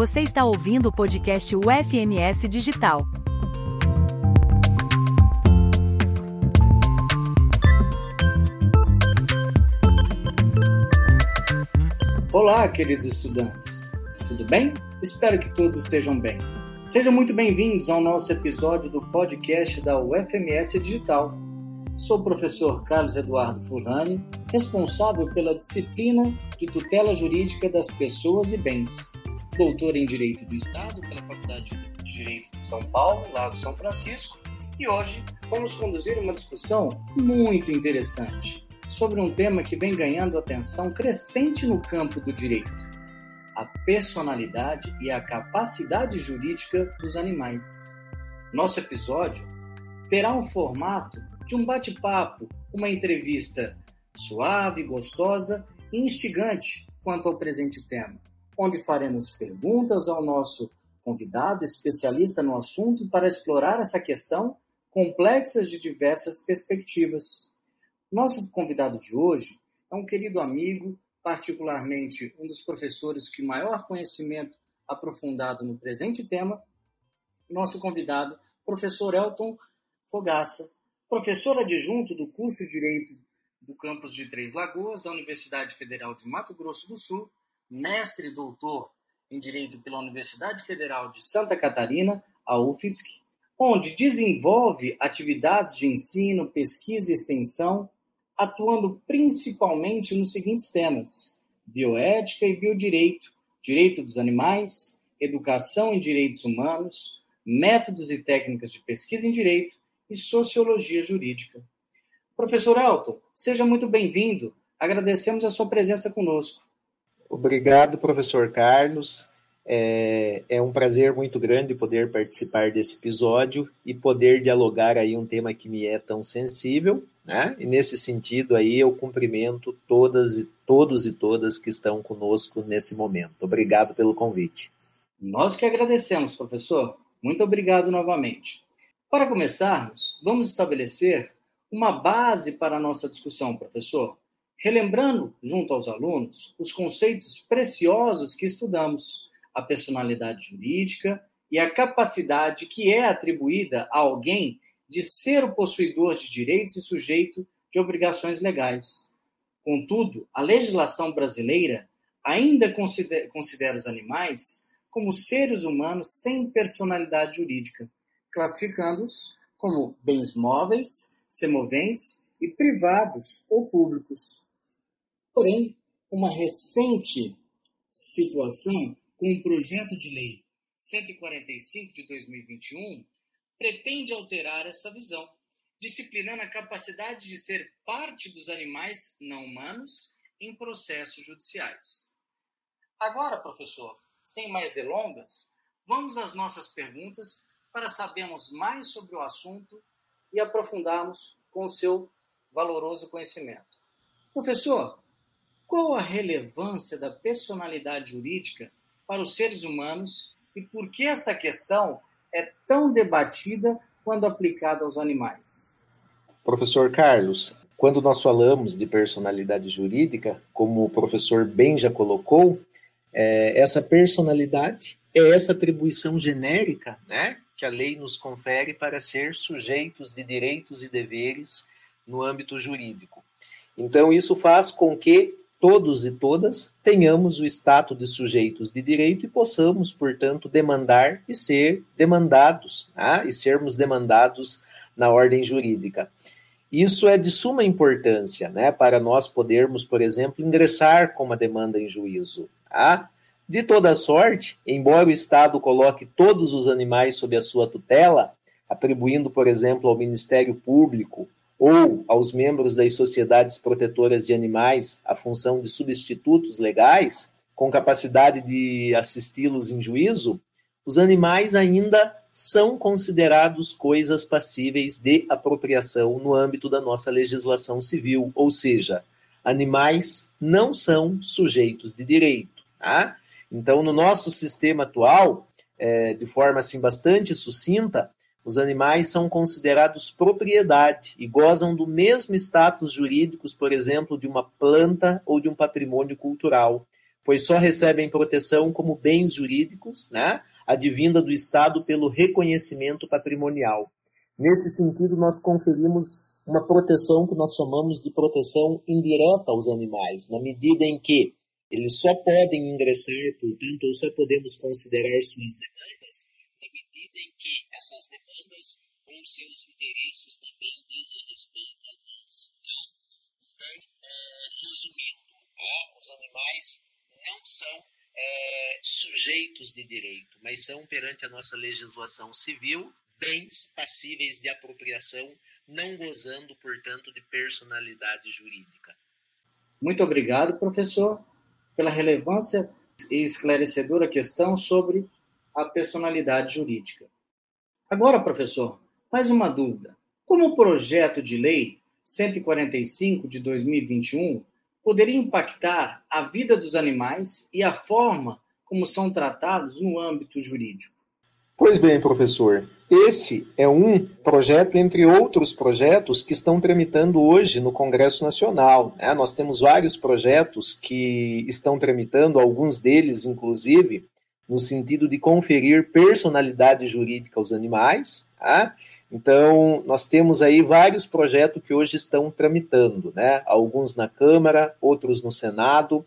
Você está ouvindo o podcast UFMS Digital. Olá, queridos estudantes. Tudo bem? Espero que todos estejam bem. Sejam muito bem-vindos ao nosso episódio do podcast da UFMS Digital. Sou o professor Carlos Eduardo Fulani, responsável pela disciplina de tutela jurídica das pessoas e bens. Doutor em Direito do Estado pela Faculdade de Direito de São Paulo, Lago São Francisco, e hoje vamos conduzir uma discussão muito interessante sobre um tema que vem ganhando atenção crescente no campo do direito: a personalidade e a capacidade jurídica dos animais. Nosso episódio terá um formato de um bate-papo, uma entrevista suave, gostosa e instigante quanto ao presente tema, onde faremos perguntas ao nosso convidado especialista no assunto para explorar essa questão complexa de diversas perspectivas. Nosso convidado de hoje é um querido amigo, particularmente um dos professores que maior conhecimento aprofundado no presente tema, nosso convidado, professor Elton Fogaça, professor adjunto do curso de Direito do campus de Três Lagoas, da Universidade Federal de Mato Grosso do Sul, mestre e doutor em Direito pela Universidade Federal de Santa Catarina, a UFSC, onde desenvolve atividades de ensino, pesquisa e extensão, atuando principalmente nos seguintes temas: bioética e biodireito, direito dos animais, educação em direitos humanos, métodos e técnicas de pesquisa em direito e sociologia jurídica. Professor Elton, seja muito bem-vindo. Agradecemos a sua presença conosco. Obrigado, professor Carlos. É, é, um prazer muito grande poder participar desse episódio e poder dialogar aí um tema que me é tão sensível, né? E nesse sentido aí eu cumprimento todas e todos e todas que estão conosco nesse momento. Obrigado pelo convite. Nós que agradecemos, professor. Muito obrigado novamente. Para começarmos, vamos estabelecer uma base para a nossa discussão, professor, relembrando junto aos alunos os conceitos preciosos que estudamos a personalidade jurídica e a capacidade que é atribuída a alguém de ser o possuidor de direitos e sujeito de obrigações legais. Contudo, a legislação brasileira ainda considera, os animais como seres humanos sem personalidade jurídica, classificando-os como bens móveis, semoventes e privados ou públicos. Porém, uma recente situação com o projeto de lei 145 de 2021 pretende alterar essa visão, disciplinando a capacidade de ser parte dos animais não humanos em processos judiciais. Agora, professor, sem mais delongas, vamos às nossas perguntas para sabermos mais sobre o assunto e aprofundarmos com o seu valoroso conhecimento. Professor, qual a relevância da personalidade jurídica para os seres humanos e por que essa questão é tão debatida quando aplicada aos animais? Professor Carlos, quando nós falamos de personalidade jurídica, como o professor bem já colocou, é, essa personalidade é essa atribuição genérica né, que a lei nos confere para ser sujeitos de direitos e deveres no âmbito jurídico. Então, isso faz com que todos e todas tenhamos o status de sujeitos de direito e possamos, portanto, demandar e ser demandados, né? e sermos demandados na ordem jurídica. Isso é de suma importância né, para nós podermos, por exemplo, ingressar com uma demanda em juízo. Tá? De toda sorte, embora o Estado coloque todos os animais sob a sua tutela, atribuindo, por exemplo, ao Ministério Público ou aos membros das sociedades protetoras de animais a função de substitutos legais, com capacidade de assisti-los em juízo, os animais ainda são considerados coisas passíveis de apropriação no âmbito da nossa legislação civil, ou seja, animais não são sujeitos de direito. Tá? Então, no nosso sistema atual, é, de forma assim bastante sucinta, os animais são considerados propriedade e gozam do mesmo status jurídicos, por exemplo, de uma planta ou de um patrimônio cultural. pois só recebem proteção como bens jurídicos, né, advinda do Estado pelo reconhecimento patrimonial. Nesse sentido, nós conferimos uma proteção que nós chamamos de proteção indireta aos animais, na medida em que eles só podem ingressar, portanto, ou só podemos considerar suas demandas na medida em que essas demandas com seus interesses também dizem respeito a nós. Então, é, resumindo, os animais não são é, sujeitos de direito, mas são, perante a nossa legislação civil, bens passíveis de apropriação, não gozando, portanto, de personalidade jurídica. Muito obrigado, professor, pela relevância e esclarecedora questão sobre a personalidade jurídica. Agora, professor, mais uma dúvida. Como o projeto de lei 145 de 2021 poderia impactar a vida dos animais e a forma como são tratados no âmbito jurídico? Pois bem, professor, esse é um projeto entre outros projetos que estão tramitando hoje no Congresso Nacional. Né? Nós temos vários projetos que estão tramitando, alguns deles, inclusive, no sentido de conferir personalidade jurídica aos animais. Tá? Então, nós temos aí vários projetos que hoje estão tramitando, né? alguns na Câmara, outros no Senado.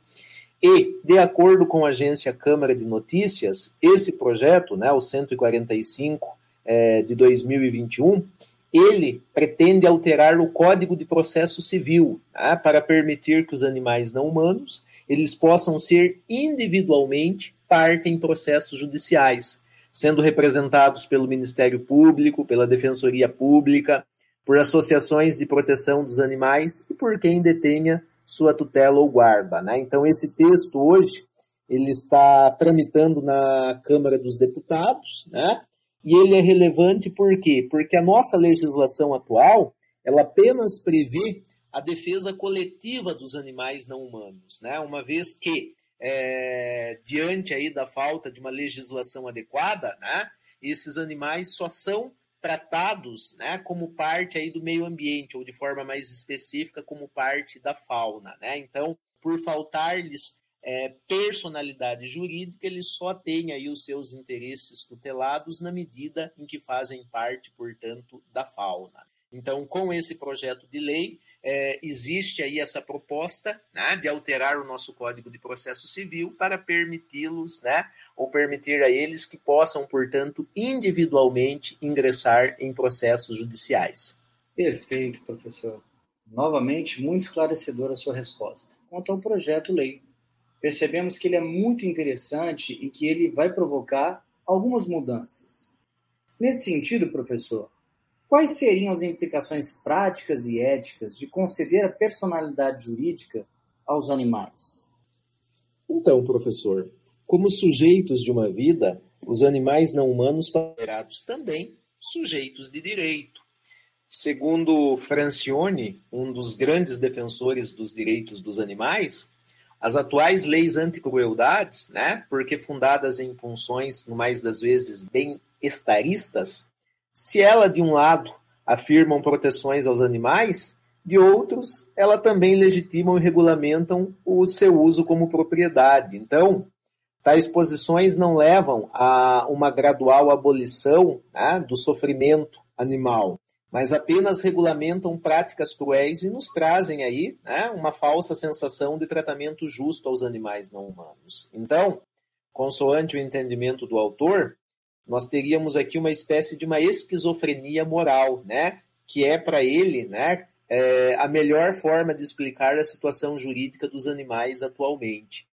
E, de acordo com a agência Câmara de Notícias, esse projeto, né, o 145 é, de 2021, ele pretende alterar o Código de Processo Civil né, para permitir que os animais não humanos eles possam ser individualmente parte em processos judiciais, sendo representados pelo Ministério Público, pela Defensoria Pública, por associações de proteção dos animais e por quem detenha sua tutela ou guarda. Né? Então, esse texto hoje ele está tramitando na Câmara dos Deputados, né? e ele é relevante por quê? Porque a nossa legislação atual ela apenas prevê a defesa coletiva dos animais não humanos, né? uma vez que, é, diante aí da falta de uma legislação adequada, né, esses animais só são tratados né, como parte aí do meio ambiente, ou de forma mais específica, como parte da fauna. Né? Então, por faltar-lhes é, personalidade jurídica, eles só têm aí os seus interesses tutelados na medida em que fazem parte, portanto, da fauna. Então, com esse projeto de lei, é, existe aí essa proposta né, de alterar o nosso Código de Processo Civil para permiti-los, né, ou permitir a eles que possam, portanto, individualmente ingressar em processos judiciais. Perfeito, professor. Novamente, muito esclarecedora a sua resposta. Quanto ao projeto-lei, percebemos que ele é muito interessante e que ele vai provocar algumas mudanças. Nesse sentido, professor, Quais seriam as implicações práticas e éticas de conceder a personalidade jurídica aos animais? Então, professor, como sujeitos de uma vida, os animais não humanos considerados também sujeitos de direito. Segundo Francione, um dos grandes defensores dos direitos dos animais, as atuais leis anticrueldades, né, porque fundadas em funções, no mais das vezes, bem estaristas, se ela, de um lado, afirmam proteções aos animais, de outros, ela também legitimam e regulamentam o seu uso como propriedade. Então, tais posições não levam a uma gradual abolição né, do sofrimento animal, mas apenas regulamentam práticas cruéis e nos trazem aí né, uma falsa sensação de tratamento justo aos animais não humanos. Então, consoante o entendimento do autor, nós teríamos aqui uma espécie de uma esquizofrenia moral, né? Que é para ele, né? É, a melhor forma de explicar a situação jurídica dos animais atualmente.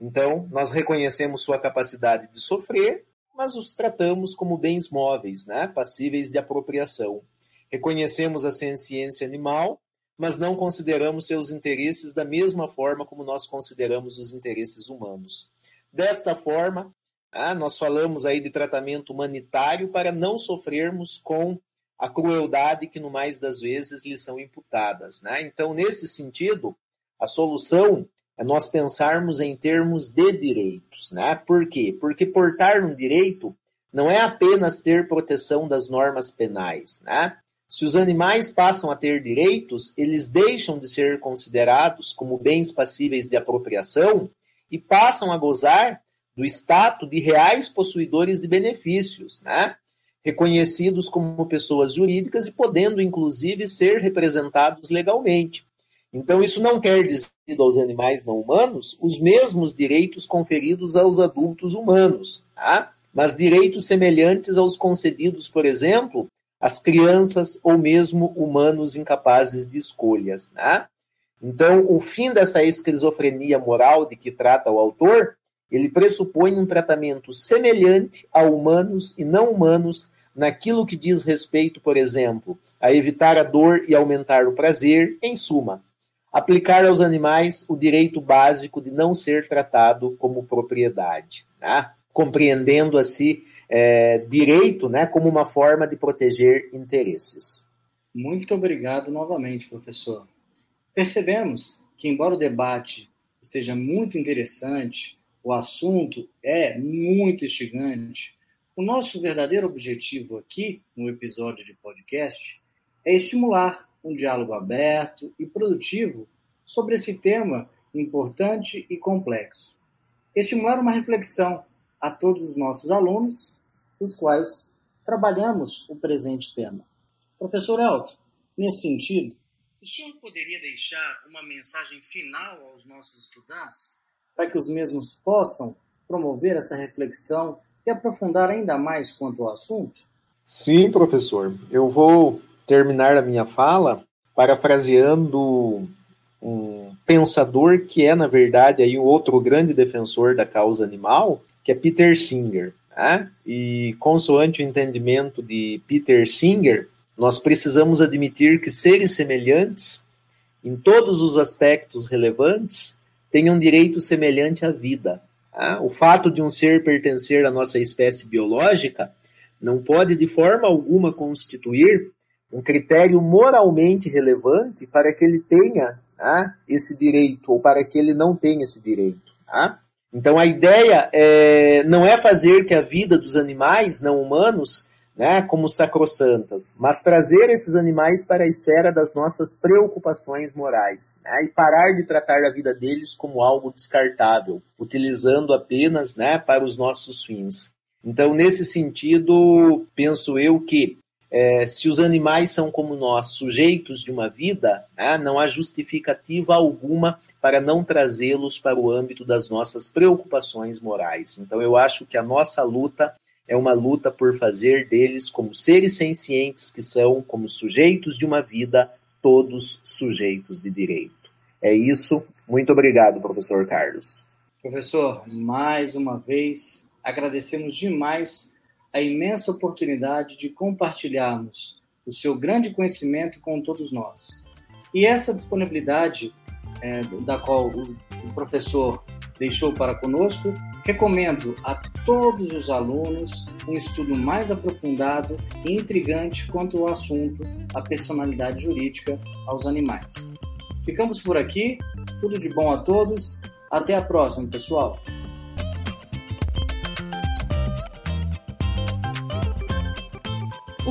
Então, nós reconhecemos sua capacidade de sofrer, mas os tratamos como bens móveis, né? Passíveis de apropriação. Reconhecemos a ciência animal, mas não consideramos seus interesses da mesma forma como nós consideramos os interesses humanos. Desta forma, ah, nós falamos aí de tratamento humanitário para não sofrermos com a crueldade que, no mais das vezes, lhes são imputadas. Né? Então, nesse sentido, a solução é nós pensarmos em termos de direitos. Né? Por quê? Porque portar um direito não é apenas ter proteção das normas penais. Né? Se os animais passam a ter direitos, eles deixam de ser considerados como bens passíveis de apropriação e passam a gozar do status de reais possuidores de benefícios, né? reconhecidos como pessoas jurídicas e podendo, inclusive, ser representados legalmente. Então, isso não quer dizer aos animais não humanos os mesmos direitos conferidos aos adultos humanos, tá? mas direitos semelhantes aos concedidos, por exemplo, às crianças ou mesmo humanos incapazes de escolhas. Né? Então, o fim dessa esquizofrenia moral de que trata o autor, ele pressupõe um tratamento semelhante a humanos e não humanos naquilo que diz respeito, por exemplo, a evitar a dor e aumentar o prazer, em suma, aplicar aos animais o direito básico de não ser tratado como propriedade, né? compreendendo assim é, direito né, como uma forma de proteger interesses. Muito obrigado novamente, professor. Percebemos que, embora o debate seja muito interessante, o assunto é muito instigante, o nosso verdadeiro objetivo aqui, no episódio de podcast, é estimular um diálogo aberto e produtivo sobre esse tema importante e complexo. Estimular uma reflexão a todos os nossos alunos, os quais trabalhamos o presente tema. Professor Elton, nesse sentido, o senhor poderia deixar uma mensagem final aos nossos estudantes para que os mesmos possam promover essa reflexão e aprofundar ainda mais quanto ao assunto? Sim, professor. Eu vou terminar a minha fala parafraseando um pensador que é, na verdade, aí um outro grande defensor da causa animal, que é Peter Singer. Né? E, consoante o entendimento de Peter Singer, nós precisamos admitir que seres semelhantes, em todos os aspectos relevantes, tenham direito semelhante à vida, Tá? O fato de um ser pertencer à nossa espécie biológica não pode de forma alguma constituir um critério moralmente relevante para que ele tenha tá, esse direito ou para que ele não tenha esse direito. Tá? Então a ideia é, não é fazer que a vida dos animais não humanos né, como sacrossantas, mas trazer esses animais para a esfera das nossas preocupações morais né, e parar de tratar a vida deles como algo descartável, utilizando apenas né, para os nossos fins. Então, nesse sentido, penso eu que é, se os animais são como nós, sujeitos de uma vida, né, não há justificativa alguma para não trazê-los para o âmbito das nossas preocupações morais. Então, eu acho que a nossa luta é uma luta por fazer deles como seres sencientes que são, como sujeitos de uma vida, todos sujeitos de direito. É isso. Muito obrigado, professor Carlos. Professor, mais uma vez, agradecemos demais a imensa oportunidade de compartilharmos o seu grande conhecimento com todos nós. E essa disponibilidade é, da qual o, professor deixou para conosco Recomendo a todos os alunos um estudo mais aprofundado e intrigante quanto ao assunto a personalidade jurídica aos animais. Ficamos por aqui, tudo de bom a todos, até a próxima, pessoal!